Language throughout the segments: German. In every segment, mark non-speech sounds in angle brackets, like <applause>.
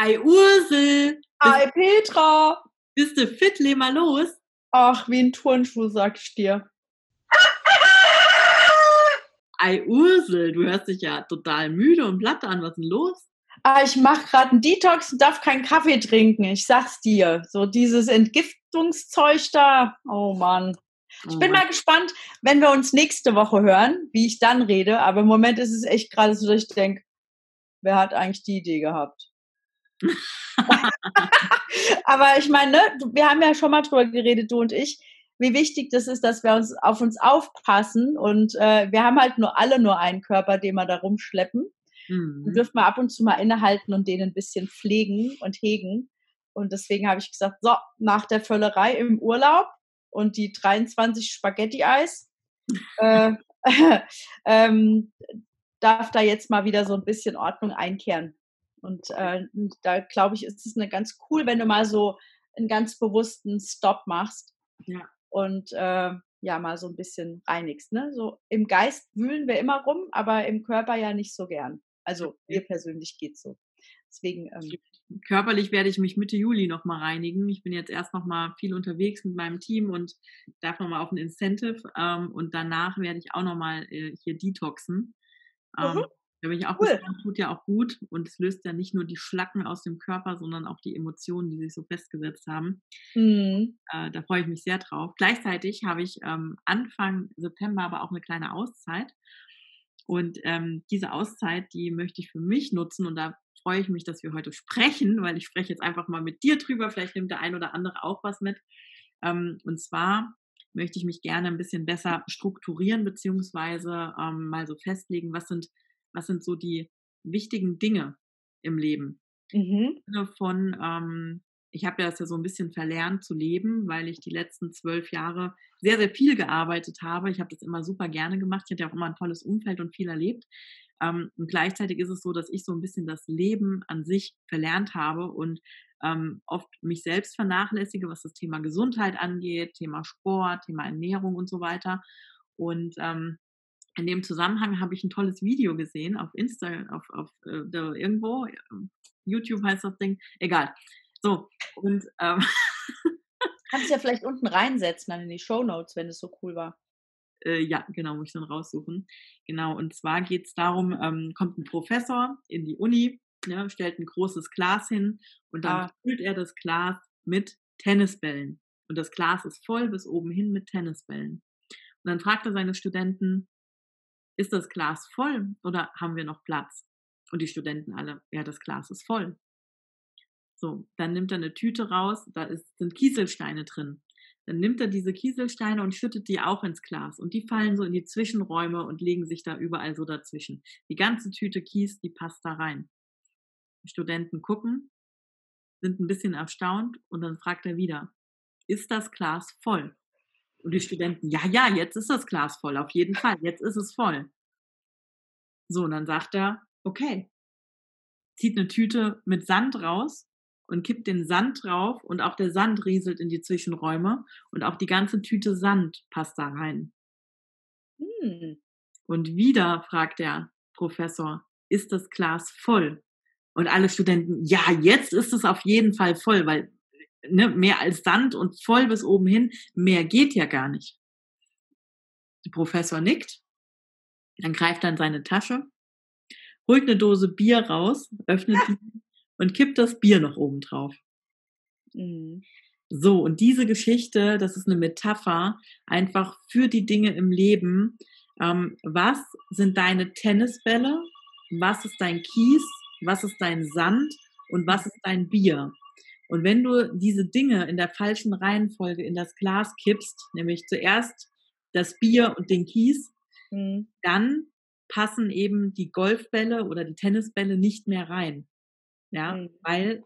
Ei Ursel! Ei Petra! Bist du fit? Leh mal los! Ach, wie ein Turnschuh, sag ich dir. <laughs> Ei Ursel, du hörst dich ja total müde und platt an. Was ist denn los? Ah, ich mache gerade einen Detox und darf keinen Kaffee trinken. Ich sag's dir. So dieses Entgiftungszeug da. Oh Mann. Ich Oh bin Mann. mal gespannt, wenn wir uns nächste Woche hören, wie ich dann rede. Aber im Moment ist es echt gerade so, dass ich denke, wer hat eigentlich die Idee gehabt? <laughs> Aber ich meine, ne, wir haben ja schon mal drüber geredet, du und ich, wie wichtig das ist, dass wir uns auf uns aufpassen. Und äh, wir haben halt nur alle nur einen Körper, den wir da rumschleppen. Mhm. Den dürfen wir ab und zu mal innehalten und den ein bisschen pflegen und hegen. Und deswegen habe ich gesagt, so, nach der Völlerei im Urlaub und die 23 Spaghetti-Eis, <laughs> äh, <laughs> ähm, darf da jetzt mal wieder so ein bisschen Ordnung einkehren. Und äh, da glaube ich, ist es eine ganz cool, wenn du mal so einen ganz bewussten Stop machst. Ja. Und äh, ja, mal so ein bisschen reinigst. Ne? So im Geist wühlen wir immer rum, aber im Körper ja nicht so gern. Also mir persönlich geht's so. Deswegen, ähm, Körperlich werde ich mich Mitte Juli nochmal reinigen. Ich bin jetzt erst nochmal viel unterwegs mit meinem Team und darf nochmal auf ein Incentive. Ähm, und danach werde ich auch nochmal äh, hier detoxen. Ähm, Mhm. Da bin ich auch Cool. gespannt, tut ja auch gut. Und es löst ja nicht nur die Schlacken aus dem Körper, sondern auch die Emotionen, die sich so festgesetzt haben. hm, Äh, da freue ich mich sehr drauf. Gleichzeitig habe ich ähm, Anfang September aber auch eine kleine Auszeit. Und ähm, diese Auszeit, die möchte ich für mich nutzen und da freue ich mich, dass wir heute sprechen, weil ich spreche jetzt einfach mal mit dir drüber. Vielleicht nimmt der ein oder andere auch was mit. Ähm, und zwar möchte ich mich gerne ein bisschen besser strukturieren beziehungsweise ähm, mal so festlegen, was sind, was sind so die wichtigen Dinge im Leben. mhm, von, ähm, ich habe ja das ja so ein bisschen verlernt zu leben, weil ich die letzten zwölf Jahre sehr, sehr viel gearbeitet habe. Ich habe das immer super gerne gemacht. Ich hatte ja auch immer ein tolles Umfeld und viel erlebt. Ähm, und gleichzeitig ist es so, dass ich so ein bisschen das Leben an sich verlernt habe und ähm, oft mich selbst vernachlässige, was das Thema Gesundheit angeht, Thema Sport, Thema Ernährung und so weiter. Und ähm, in dem Zusammenhang habe ich ein tolles Video gesehen auf Insta, auf, auf äh, da irgendwo, äh, YouTube heißt das Ding, egal. So, und ähm, <laughs> kannst ja vielleicht unten reinsetzen, dann in die Show Notes, wenn es so cool war. äh, ja, genau, muss ich dann raussuchen. Genau, und zwar geht es darum, ähm, kommt ein Professor in die Uni, ne, stellt ein großes Glas hin und dann Ah. füllt er das Glas mit Tennisbällen. Und das Glas ist voll bis oben hin mit Tennisbällen. Und dann fragt er seine Studenten, ist das Glas voll oder haben wir noch Platz? Und die Studenten alle, ja, das Glas ist voll. So, dann nimmt er eine Tüte raus, da ist, sind Kieselsteine drin. Dann nimmt er diese Kieselsteine und schüttet die auch ins Glas. Und die fallen so in die Zwischenräume und legen sich da überall so dazwischen. Die ganze Tüte Kies, die passt da rein. Die Studenten gucken, sind ein bisschen erstaunt und dann fragt er wieder, ist das Glas voll? Und die Studenten, ja, ja, jetzt ist das Glas voll, auf jeden Fall, jetzt ist es voll. So, und dann sagt er, okay, zieht eine Tüte mit Sand raus und kippt den Sand drauf und auch der Sand rieselt in die Zwischenräume und auch die ganze Tüte Sand passt da rein. Hm. Und wieder fragt der Professor, ist das Glas voll? Und alle Studenten, ja, jetzt ist es auf jeden Fall voll, weil ne, mehr als Sand und voll bis oben hin, mehr geht ja gar nicht. Der Professor nickt, dann greift er in seine Tasche, holt eine Dose Bier raus, öffnet die und kippt das Bier noch oben drauf. Hm. So, und diese Geschichte, das ist eine Metapher einfach für die Dinge im Leben. Ähm, was sind deine Tennisbälle? Was ist dein Kies? Was ist dein Sand? Und was ist dein Bier? Und wenn du diese Dinge in der falschen Reihenfolge in das Glas kippst, nämlich zuerst das Bier und den Kies, Hm. dann passen eben die Golfbälle oder die Tennisbälle nicht mehr rein. Ja, Mhm. weil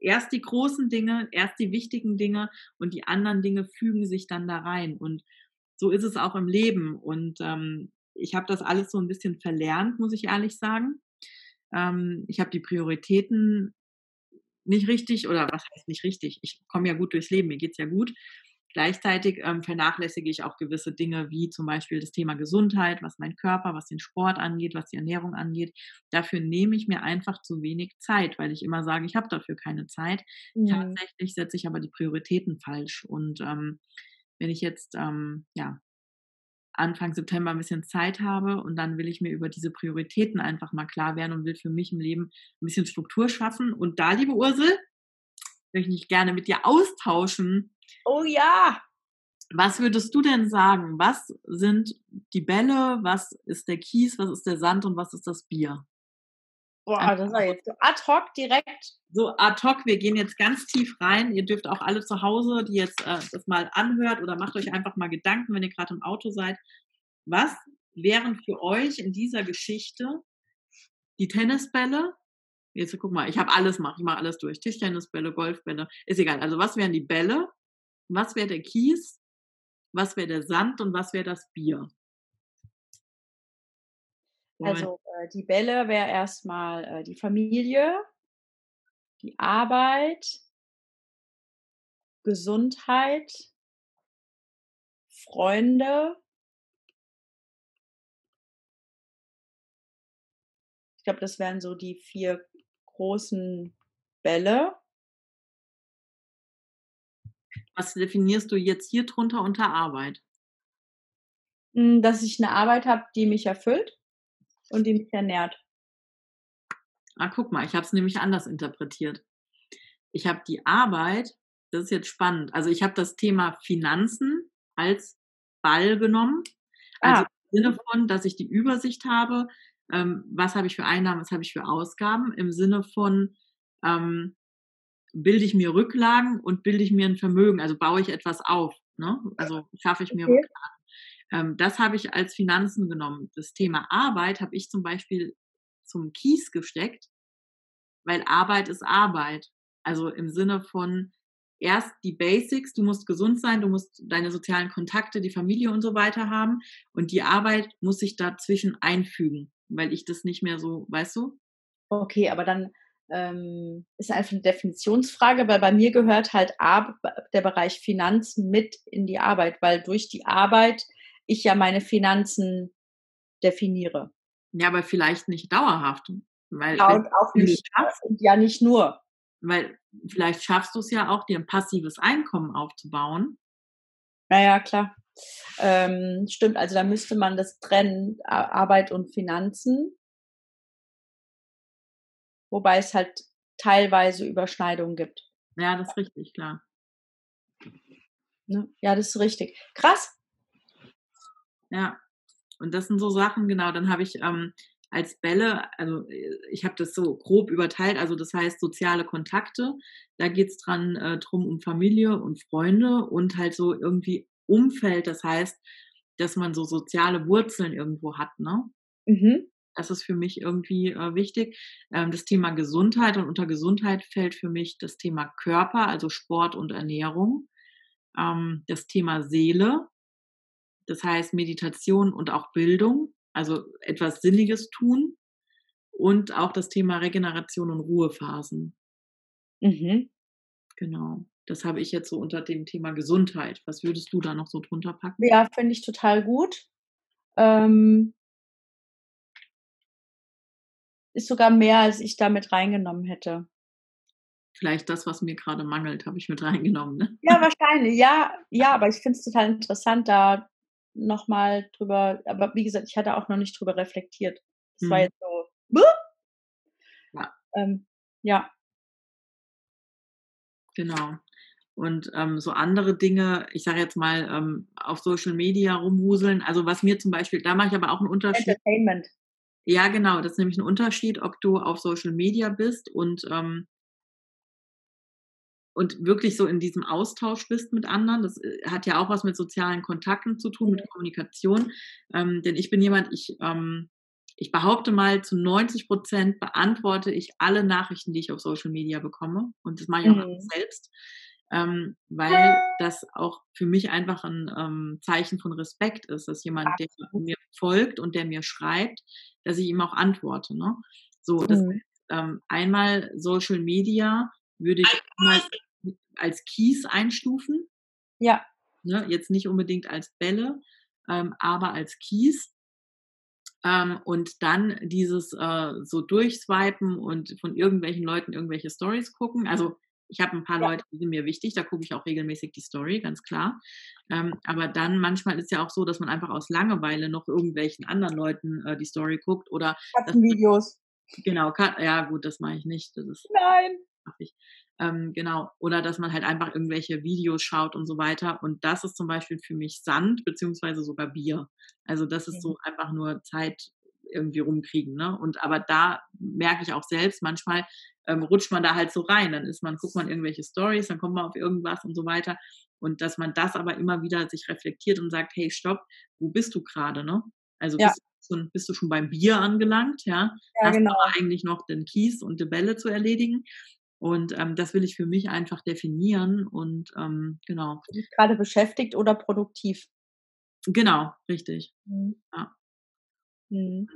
erst die großen Dinge, erst die wichtigen Dinge und die anderen Dinge fügen sich dann da rein. Und so ist es auch im Leben. Und ähm, ich habe das alles so ein bisschen verlernt, muss ich ehrlich sagen. Ähm, ich habe die Prioritäten nicht richtig oder was heißt nicht richtig? Ich komme ja gut durchs Leben, mir geht's ja gut. Gleichzeitig ähm, vernachlässige ich auch gewisse Dinge, wie zum Beispiel das Thema Gesundheit, was mein Körper, was den Sport angeht, was die Ernährung angeht. Dafür nehme ich mir einfach zu wenig Zeit, weil ich immer sage, ich habe dafür keine Zeit. Mhm. Tatsächlich setze ich aber die Prioritäten falsch. Und ähm, wenn ich jetzt ähm, ja, Anfang September ein bisschen Zeit habe und dann will ich mir über diese Prioritäten einfach mal klar werden und will für mich im Leben ein bisschen Struktur schaffen. Und da, liebe Ursel, möchte ich gerne mit dir austauschen. Oh ja. Was würdest du denn sagen? Was sind die Bälle? Was ist der Kies? Was ist der Sand? Und was ist das Bier? Boah, das war jetzt so ad hoc direkt. So ad hoc, wir gehen jetzt ganz tief rein. Ihr dürft auch alle zu Hause, die jetzt äh, das mal anhört oder macht euch einfach mal Gedanken, wenn ihr gerade im Auto seid. Was wären für euch in dieser Geschichte die Tennisbälle, Jetzt guck mal, ich habe alles mache, ich mache alles durch. Tischtennisbälle, Golfbälle, ist egal. Also was wären die Bälle? Was wäre der Kies? Was wäre der Sand und was wäre das Bier? Also äh, die Bälle wäre erstmal äh, die Familie, die Arbeit, Gesundheit, Freunde. Ich glaube, das wären so die vier großen Bälle. Was definierst du jetzt hier drunter unter Arbeit? Hm, dass ich eine Arbeit habe, die mich erfüllt und die mich ernährt. Ah, guck mal, ich habe es nämlich anders interpretiert. Ich habe die Arbeit, das ist jetzt spannend. Also ich habe das Thema Finanzen als Ball genommen. Also ah. im Sinne von, dass ich die Übersicht habe, ähm, was habe ich für Einnahmen, was habe ich für Ausgaben, im Sinne von, ähm, bilde ich mir Rücklagen und bilde ich mir ein Vermögen, also baue ich etwas auf, ne? also schaffe ich mir okay. Rücklagen. Ähm, das habe ich als Finanzen genommen. Das Thema Arbeit habe ich zum Beispiel zum Kies gesteckt, weil Arbeit ist Arbeit. Also im Sinne von erst die Basics, du musst gesund sein, du musst deine sozialen Kontakte, die Familie und so weiter haben und die Arbeit muss sich dazwischen einfügen weil ich das nicht mehr so, weißt du? Okay, aber dann ähm, ist einfach eine Definitionsfrage, weil bei mir gehört halt der Bereich Finanzen mit in die Arbeit, weil durch die Arbeit ich ja meine Finanzen definiere. Ja, aber vielleicht nicht dauerhaft. Weil, ja, und auch nicht, und ja nicht nur. Weil vielleicht schaffst du es ja auch, dir ein passives Einkommen aufzubauen. Naja, klar. Ähm, stimmt, also da müsste man das trennen, Arbeit und Finanzen. Wobei es halt teilweise Überschneidungen gibt. Ja, das ist richtig, klar. Ne? Ja, das ist richtig. Krass. Ja, und das sind so Sachen, genau, dann habe ich ähm, als Bälle, also äh, ich habe das so grob überteilt, also das heißt soziale Kontakte, da geht es dran äh, drum um Familie und Freunde und halt so irgendwie Umfeld, das heißt, dass man so soziale Wurzeln irgendwo hat, ne? Mhm. Das ist für mich irgendwie äh, wichtig. Ähm, das Thema Gesundheit und unter Gesundheit fällt für mich das Thema Körper, also Sport und Ernährung. Ähm, das Thema Seele, das heißt Meditation und auch Bildung, also etwas Sinniges tun. Und auch das Thema Regeneration und Ruhephasen. Mhm. Genau. Das habe ich jetzt so unter dem Thema Gesundheit. Was würdest du da noch so drunter packen? Ja, finde ich total gut. Ähm, ist sogar mehr, als ich da mit reingenommen hätte. Vielleicht das, was mir gerade mangelt, habe ich mit <laughs> reingenommen. Ne? Ja, wahrscheinlich. Ja, ja, aber ich finde es total interessant, da nochmal drüber. Aber wie gesagt, ich hatte auch noch nicht drüber reflektiert. Das hm. war jetzt so. Ja. Ähm, ja. Genau und ähm, so andere Dinge, ich sage jetzt mal, ähm, auf Social Media rumwuseln. Also was mir zum Beispiel, da mache ich aber auch einen Unterschied. Entertainment. Ja, genau, das ist nämlich ein Unterschied, ob du auf Social Media bist und ähm, und wirklich so in diesem Austausch bist mit anderen. Das äh, hat ja auch was mit sozialen Kontakten zu tun, mit Kommunikation. Ähm, denn ich bin jemand, ich, ähm, ich behaupte mal, zu 90 Prozent beantworte ich alle Nachrichten, die ich auf Social Media bekomme. Und das mache ich auch mhm. selbst ähm, weil das auch für mich einfach ein ähm, Zeichen von Respekt ist, dass jemand, der mir folgt und der mir schreibt, dass ich ihm auch antworte. Ne? So, das mhm. ähm, einmal Social Media würde ich mal als Keys einstufen. Ja. Ne? Jetzt nicht unbedingt als Bälle, ähm, aber als Kies. Ähm, und dann dieses äh, so durchswipen und von irgendwelchen Leuten irgendwelche Stories gucken. Also ich habe ein paar ja. Leute, die sind mir wichtig, da gucke ich auch regelmäßig die Story, ganz klar. Ähm, aber dann manchmal ist ja auch so, dass man einfach aus Langeweile noch irgendwelchen anderen Leuten äh, die Story guckt oder Videos. Genau, ja gut, das mache ich nicht. Das ist, Nein. Ich. Ähm, genau. Oder dass man halt einfach irgendwelche Videos schaut und so weiter. Und das ist zum Beispiel für mich Sand, beziehungsweise sogar Bier. Also das ist so einfach nur Zeit irgendwie rumkriegen. Ne? Und aber da merke ich auch selbst, manchmal ähm, rutscht man da halt so rein. Dann ist man, guckt man irgendwelche Stories, dann kommt man auf irgendwas und so weiter. Und dass man das aber immer wieder sich reflektiert und sagt, hey, stopp, wo bist du gerade, ne? Also ja. bist, du schon, bist, du schon beim Bier angelangt, ja? ja Hast genau. aber eigentlich noch den Kies und die Bälle zu erledigen. Und ähm, das will ich für mich einfach definieren und ähm, genau. Gerade beschäftigt oder produktiv? Genau, richtig. Mhm. Ja. Mhm.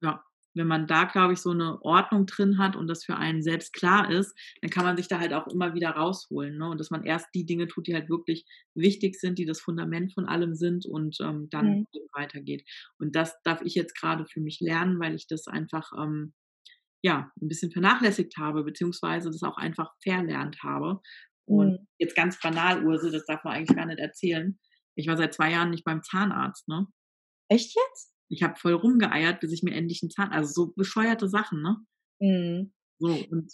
Ja, wenn man da, glaube ich, so eine Ordnung drin hat und das für einen selbst klar ist, dann kann man sich da halt auch immer wieder rausholen. Ne? Und dass man erst die Dinge tut, die halt wirklich wichtig sind, die das Fundament von allem sind und ähm, dann mhm. weitergeht. Und das darf ich jetzt gerade für mich lernen, weil ich das einfach ähm, ja, ein bisschen vernachlässigt habe, beziehungsweise das auch einfach verlernt habe. Und mhm. jetzt ganz banal, Urse, das darf man eigentlich gar nicht erzählen. Ich war seit zwei Jahren nicht beim Zahnarzt, ne? Echt jetzt? Ich habe voll rumgeeiert, bis ich mir endlich einen Zahn, also so bescheuerte Sachen, ne? Mhm. So, und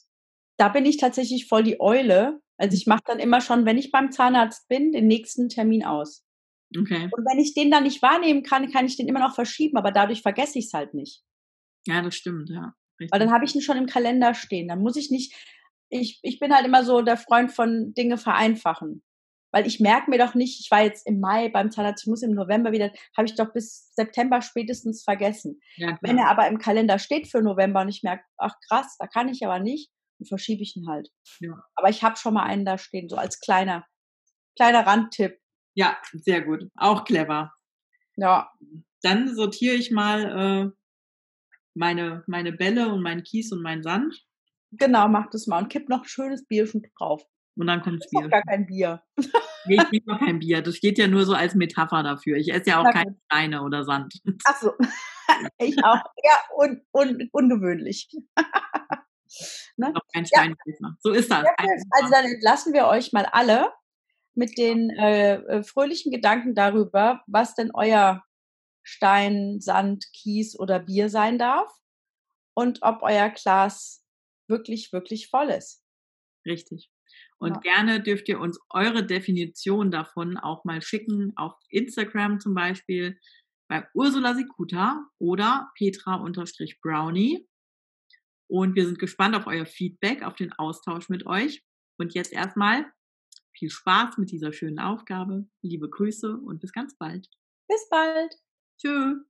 da bin ich tatsächlich voll die Eule. Also ich mache dann immer schon, wenn ich beim Zahnarzt bin, den nächsten Termin aus. Okay. Und wenn ich den dann nicht wahrnehmen kann, kann ich den immer noch verschieben, aber dadurch vergesse ich es halt nicht. Ja, das stimmt, ja. Richtig. Weil dann habe ich ihn schon im Kalender stehen. Dann muss ich nicht, ich, ich bin halt immer so der Freund von Dinge vereinfachen. Weil ich merke mir doch nicht, ich war jetzt im Mai beim Zahnarzt, ich muss im November wieder, habe ich doch bis September spätestens vergessen. Ja, Wenn er aber im Kalender steht für November und ich merke, ach krass, da kann ich aber nicht, dann verschiebe ich ihn halt. Ja. Aber ich habe schon mal einen da stehen, so als kleiner, kleiner Randtipp. Ja, sehr gut. Auch clever. Ja. Dann sortiere ich mal äh, meine, meine Bälle und meinen Kies und meinen Sand. Genau, mach das mal und kipp noch ein schönes Bierchen drauf. Und dann kommt das Bier. gar kein Bier. <laughs> Nee, ich trinke noch kein Bier. Das steht ja nur so als Metapher dafür. Ich esse ja auch keine Steine oder Sand. Ach so. <laughs> Ich auch. Ja, un, un, ungewöhnlich. <laughs> ne? Kein Stein. Ja. So ist das. also dann entlassen wir euch mal alle mit den äh, äh, fröhlichen Gedanken darüber, was denn euer Stein, Sand, Kies oder Bier sein darf und ob euer Glas wirklich, wirklich voll ist. Richtig. Und ja. gerne dürft ihr uns eure Definition davon auch mal schicken, auf Instagram zum Beispiel bei Ursula Sikuta oder Petra-Brownie. Und wir sind gespannt auf euer Feedback, auf den Austausch mit euch. Und jetzt erstmal viel Spaß mit dieser schönen Aufgabe. Liebe Grüße und bis ganz bald. Bis bald. Tschö.